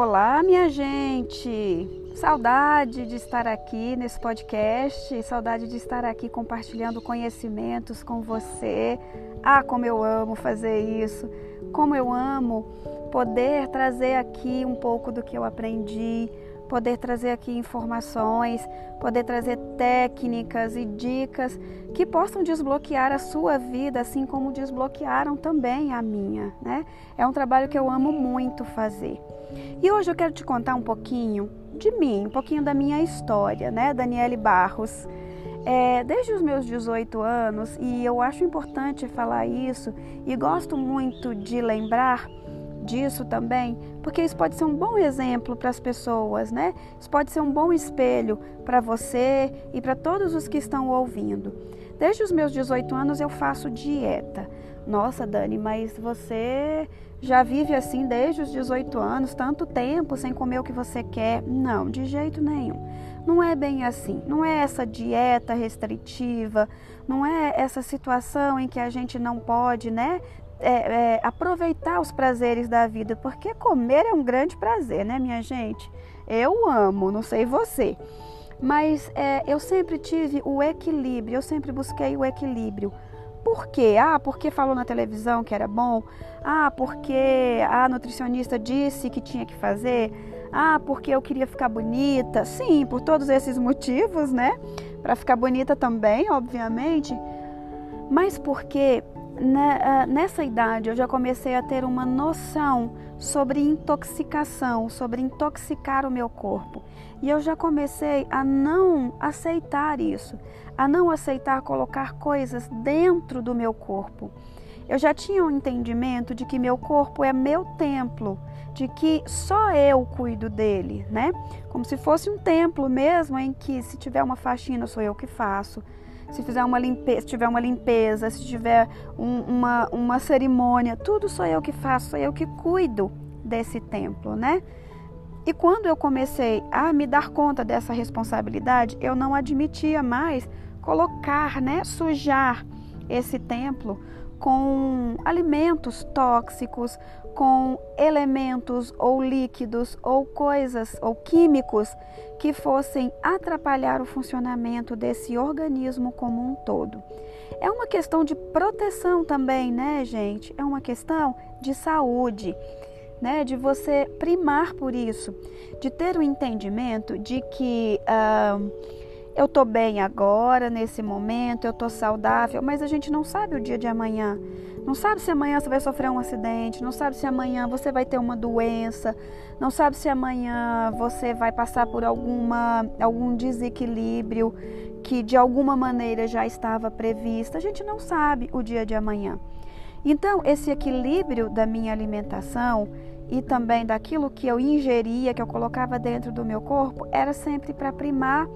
Olá, minha gente! Saudade de estar aqui nesse podcast, saudade de estar aqui compartilhando conhecimentos com você. Ah, como eu amo fazer isso! Como eu amo poder trazer aqui um pouco do que eu aprendi, poder trazer aqui informações, poder trazer técnicas e dicas que possam desbloquear a sua vida, assim como desbloquearam também a minha, né? É um trabalho que eu amo muito fazer. E hoje eu quero te contar um pouquinho de mim, um pouquinho da minha história, né, Daniele Barros. É, desde os meus 18 anos, e eu acho importante falar isso, e gosto muito de lembrar disso também, porque isso pode ser um bom exemplo para as pessoas, né? Isso pode ser um bom espelho para você e para todos os que estão ouvindo. Desde os meus 18 anos eu faço dieta. Nossa, Dani, mas você já vive assim desde os 18 anos, tanto tempo sem comer o que você quer? Não, de jeito nenhum. Não é bem assim. Não é essa dieta restritiva, não é essa situação em que a gente não pode, né, é, é, aproveitar os prazeres da vida, porque comer é um grande prazer, né, minha gente? Eu amo, não sei você, mas é, eu sempre tive o equilíbrio, eu sempre busquei o equilíbrio. Por quê? Ah, porque falou na televisão que era bom? Ah, porque a nutricionista disse que tinha que fazer? Ah, porque eu queria ficar bonita? Sim, por todos esses motivos, né? Para ficar bonita também, obviamente. Mas porque nessa idade eu já comecei a ter uma noção sobre intoxicação, sobre intoxicar o meu corpo. E eu já comecei a não aceitar isso, a não aceitar colocar coisas dentro do meu corpo. Eu já tinha um entendimento de que meu corpo é meu templo, de que só eu cuido dele, né? Como se fosse um templo mesmo em que se tiver uma faxina sou eu que faço, se fizer uma limpeza, se tiver uma limpeza, se tiver um, uma, uma cerimônia, tudo sou eu que faço, sou eu que cuido desse templo, né? E quando eu comecei a me dar conta dessa responsabilidade, eu não admitia mais colocar, né, sujar esse templo com alimentos tóxicos, com elementos ou líquidos ou coisas ou químicos que fossem atrapalhar o funcionamento desse organismo como um todo. É uma questão de proteção também, né, gente? É uma questão de saúde. Né, de você primar por isso, de ter o entendimento de que uh, eu estou bem agora, nesse momento, eu estou saudável, mas a gente não sabe o dia de amanhã. Não sabe se amanhã você vai sofrer um acidente, não sabe se amanhã você vai ter uma doença, não sabe se amanhã você vai passar por alguma, algum desequilíbrio que de alguma maneira já estava previsto. A gente não sabe o dia de amanhã. Então, esse equilíbrio da minha alimentação e também daquilo que eu ingeria, que eu colocava dentro do meu corpo, era sempre para primar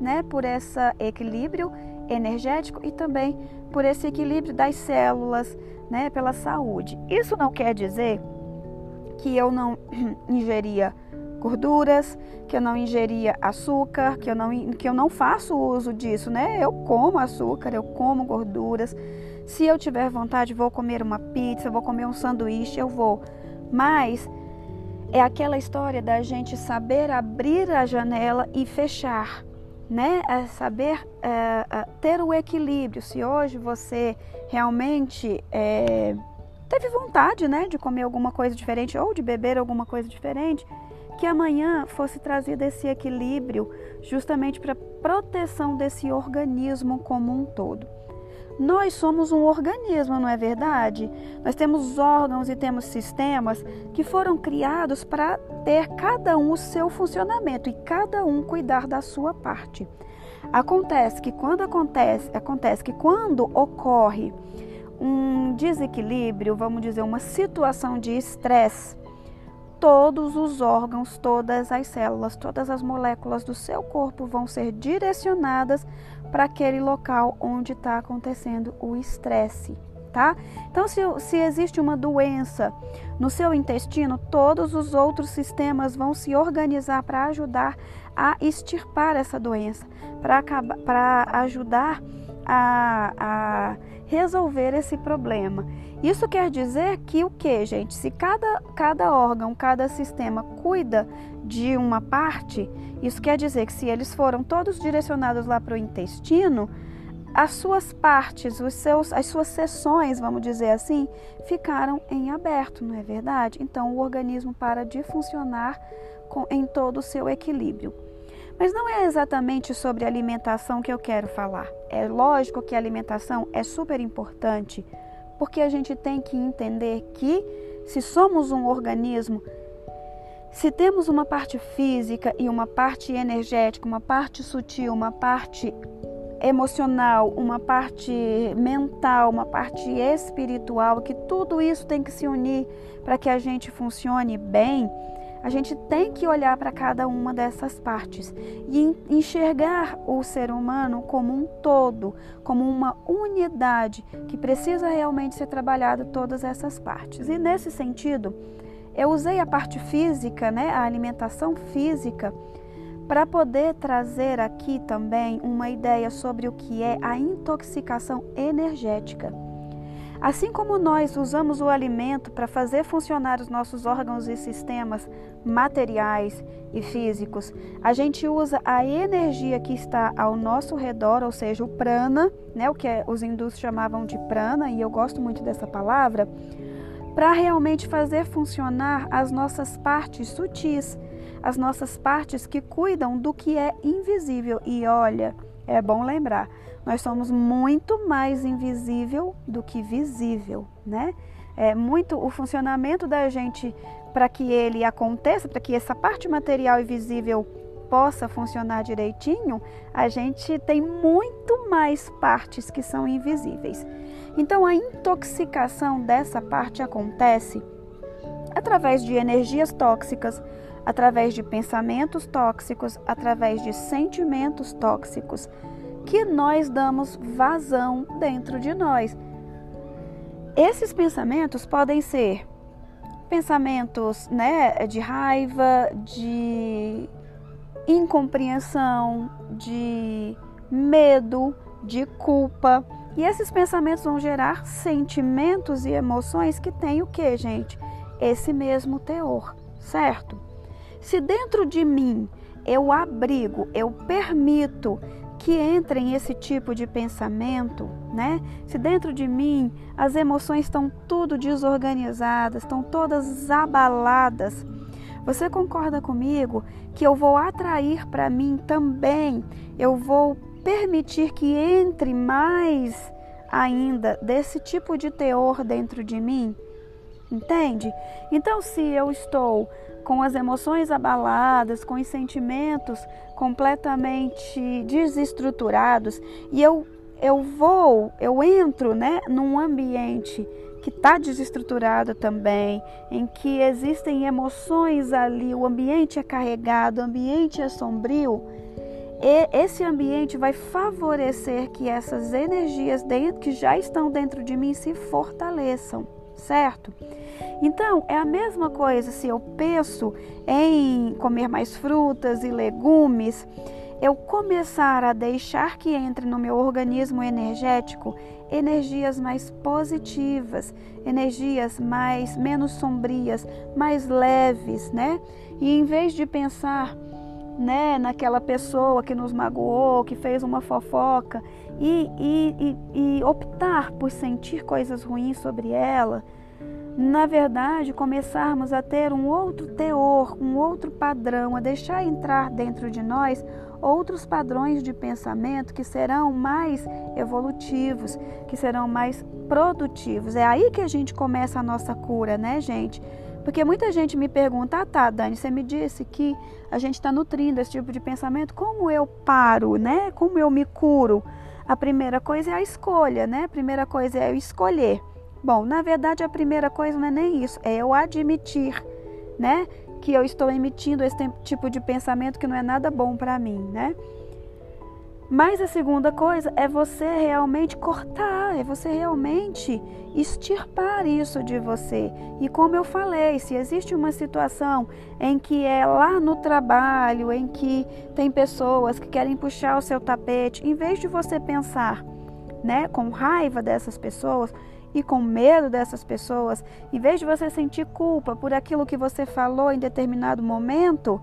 né, por esse equilíbrio energético e também por esse equilíbrio das células, né, pela saúde. Isso não quer dizer que eu não ingeria gorduras, que eu não ingeria açúcar, que eu não, que eu não faço uso disso, né? Eu como açúcar, eu como gorduras. Se eu tiver vontade, vou comer uma pizza, vou comer um sanduíche, eu vou. Mas é aquela história da gente saber abrir a janela e fechar né? É saber é, é, ter o equilíbrio. Se hoje você realmente é, teve vontade, né, de comer alguma coisa diferente ou de beber alguma coisa diferente, que amanhã fosse trazido esse equilíbrio justamente para proteção desse organismo como um todo. Nós somos um organismo, não é verdade? Nós temos órgãos e temos sistemas que foram criados para ter cada um o seu funcionamento e cada um cuidar da sua parte. Acontece que quando acontece, acontece que quando ocorre um desequilíbrio, vamos dizer, uma situação de estresse, todos os órgãos, todas as células, todas as moléculas do seu corpo vão ser direcionadas para aquele local onde está acontecendo o estresse. Tá? Então, se, se existe uma doença no seu intestino, todos os outros sistemas vão se organizar para ajudar a extirpar essa doença, para ajudar a, a resolver esse problema. Isso quer dizer que o que, gente? Se cada, cada órgão, cada sistema cuida de uma parte, isso quer dizer que se eles foram todos direcionados lá para o intestino, as suas partes, os seus, as suas sessões, vamos dizer assim, ficaram em aberto, não é verdade? Então o organismo para de funcionar com, em todo o seu equilíbrio. Mas não é exatamente sobre alimentação que eu quero falar. É lógico que a alimentação é super importante, porque a gente tem que entender que se somos um organismo, se temos uma parte física e uma parte energética, uma parte sutil, uma parte emocional, uma parte mental, uma parte espiritual, que tudo isso tem que se unir para que a gente funcione bem, a gente tem que olhar para cada uma dessas partes e enxergar o ser humano como um todo, como uma unidade que precisa realmente ser trabalhada todas essas partes. E nesse sentido, eu usei a parte física, né, a alimentação física, para poder trazer aqui também uma ideia sobre o que é a intoxicação energética. Assim como nós usamos o alimento para fazer funcionar os nossos órgãos e sistemas materiais e físicos, a gente usa a energia que está ao nosso redor, ou seja, o prana, né, o que os hindus chamavam de prana, e eu gosto muito dessa palavra, para realmente fazer funcionar as nossas partes sutis, as nossas partes que cuidam do que é invisível. E olha, é bom lembrar, nós somos muito mais invisível do que visível, né? É muito o funcionamento da gente para que ele aconteça, para que essa parte material e visível possa funcionar direitinho, a gente tem muito mais partes que são invisíveis. Então a intoxicação dessa parte acontece através de energias tóxicas, através de pensamentos tóxicos, através de sentimentos tóxicos, que nós damos vazão dentro de nós. Esses pensamentos podem ser pensamentos né, de raiva, de incompreensão, de medo, de culpa. E esses pensamentos vão gerar sentimentos e emoções que têm o que, gente? Esse mesmo teor, certo? Se dentro de mim eu abrigo, eu permito que entrem esse tipo de pensamento, né? Se dentro de mim as emoções estão tudo desorganizadas, estão todas abaladas, você concorda comigo que eu vou atrair para mim também, eu vou permitir que entre mais ainda desse tipo de teor dentro de mim? Entende? Então, se eu estou com as emoções abaladas, com os sentimentos completamente desestruturados e eu eu vou, eu entro, né, num ambiente que está desestruturado também, em que existem emoções ali, o ambiente é carregado, o ambiente é sombrio, e esse ambiente vai favorecer que essas energias dentro, que já estão dentro de mim se fortaleçam, certo? Então, é a mesma coisa se eu penso em comer mais frutas e legumes, eu começar a deixar que entre no meu organismo energético energias mais positivas, energias mais menos sombrias, mais leves, né? E em vez de pensar né, naquela pessoa que nos magoou, que fez uma fofoca, e, e, e, e optar por sentir coisas ruins sobre ela, na verdade, começarmos a ter um outro teor, um outro padrão, a deixar entrar dentro de nós outros padrões de pensamento que serão mais evolutivos, que serão mais produtivos. É aí que a gente começa a nossa cura, né, gente? Porque muita gente me pergunta: ah, tá, Dani, você me disse que a gente está nutrindo esse tipo de pensamento, como eu paro, né? Como eu me curo? A primeira coisa é a escolha, né? A primeira coisa é eu escolher. Bom, na verdade, a primeira coisa não é nem isso, é eu admitir, né? Que eu estou emitindo esse tipo de pensamento que não é nada bom para mim, né? Mas a segunda coisa é você realmente cortar, é você realmente extirpar isso de você. E como eu falei, se existe uma situação em que é lá no trabalho, em que tem pessoas que querem puxar o seu tapete, em vez de você pensar né, com raiva dessas pessoas e com medo dessas pessoas, em vez de você sentir culpa por aquilo que você falou em determinado momento,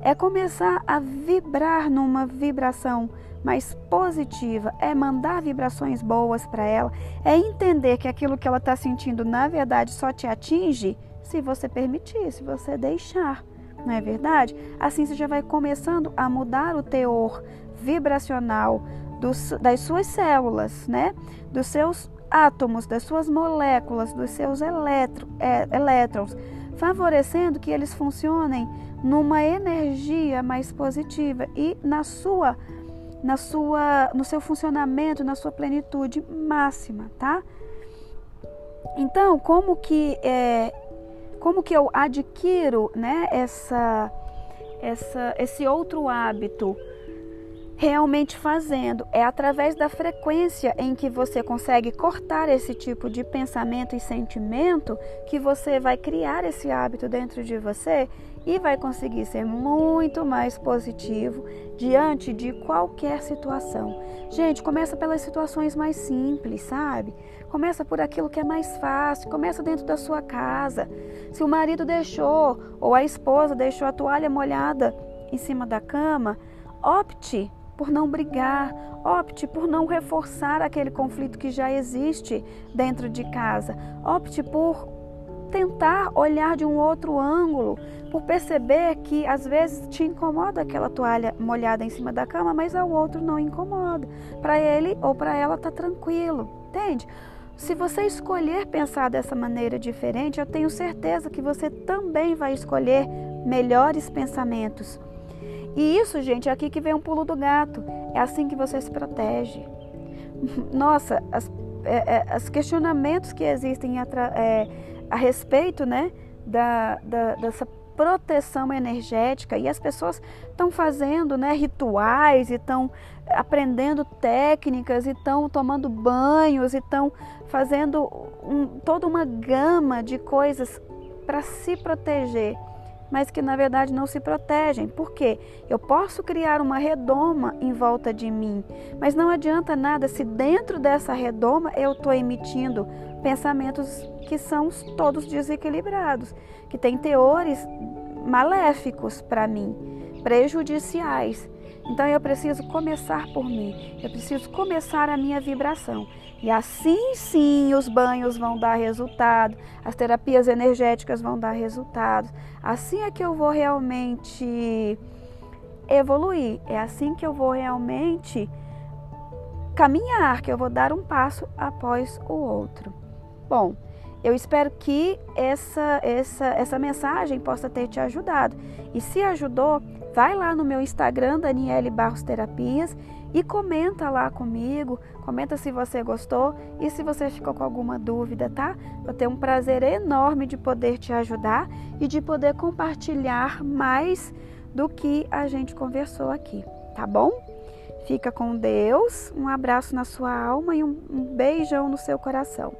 é começar a vibrar numa vibração mais positiva, é mandar vibrações boas para ela, é entender que aquilo que ela está sentindo na verdade só te atinge se você permitir, se você deixar. Não é verdade? Assim você já vai começando a mudar o teor vibracional dos, das suas células, né? Dos seus átomos, das suas moléculas, dos seus eletro, é, elétrons, favorecendo que eles funcionem numa energia mais positiva e na sua na sua no seu funcionamento, na sua plenitude máxima, tá? Então, como que é, como que eu adquiro, né, essa essa esse outro hábito? Realmente fazendo. É através da frequência em que você consegue cortar esse tipo de pensamento e sentimento que você vai criar esse hábito dentro de você e vai conseguir ser muito mais positivo diante de qualquer situação. Gente, começa pelas situações mais simples, sabe? Começa por aquilo que é mais fácil, começa dentro da sua casa. Se o marido deixou ou a esposa deixou a toalha molhada em cima da cama, opte por não brigar, opte por não reforçar aquele conflito que já existe dentro de casa, opte por tentar olhar de um outro ângulo, por perceber que às vezes te incomoda aquela toalha molhada em cima da cama, mas ao outro não incomoda. Para ele ou para ela tá tranquilo, entende? Se você escolher pensar dessa maneira diferente, eu tenho certeza que você também vai escolher melhores pensamentos e isso, gente, é aqui que vem um pulo do gato. É assim que você se protege. Nossa, as, é, é, os questionamentos que existem a, é, a respeito né, da, da, dessa proteção energética e as pessoas estão fazendo né, rituais e estão aprendendo técnicas e estão tomando banhos e estão fazendo um, toda uma gama de coisas para se proteger mas que na verdade não se protegem. Por quê? Eu posso criar uma redoma em volta de mim, mas não adianta nada se dentro dessa redoma eu estou emitindo pensamentos que são todos desequilibrados, que têm teores maléficos para mim, prejudiciais. Então eu preciso começar por mim, eu preciso começar a minha vibração. E assim sim os banhos vão dar resultado, as terapias energéticas vão dar resultados. Assim é que eu vou realmente evoluir, é assim que eu vou realmente caminhar, que eu vou dar um passo após o outro. Bom, eu espero que essa, essa, essa mensagem possa ter te ajudado. E se ajudou, vai lá no meu Instagram, Daniele Barros Terapias, e comenta lá comigo, comenta se você gostou e se você ficou com alguma dúvida, tá? Vou ter um prazer enorme de poder te ajudar e de poder compartilhar mais do que a gente conversou aqui, tá bom? Fica com Deus, um abraço na sua alma e um beijão no seu coração.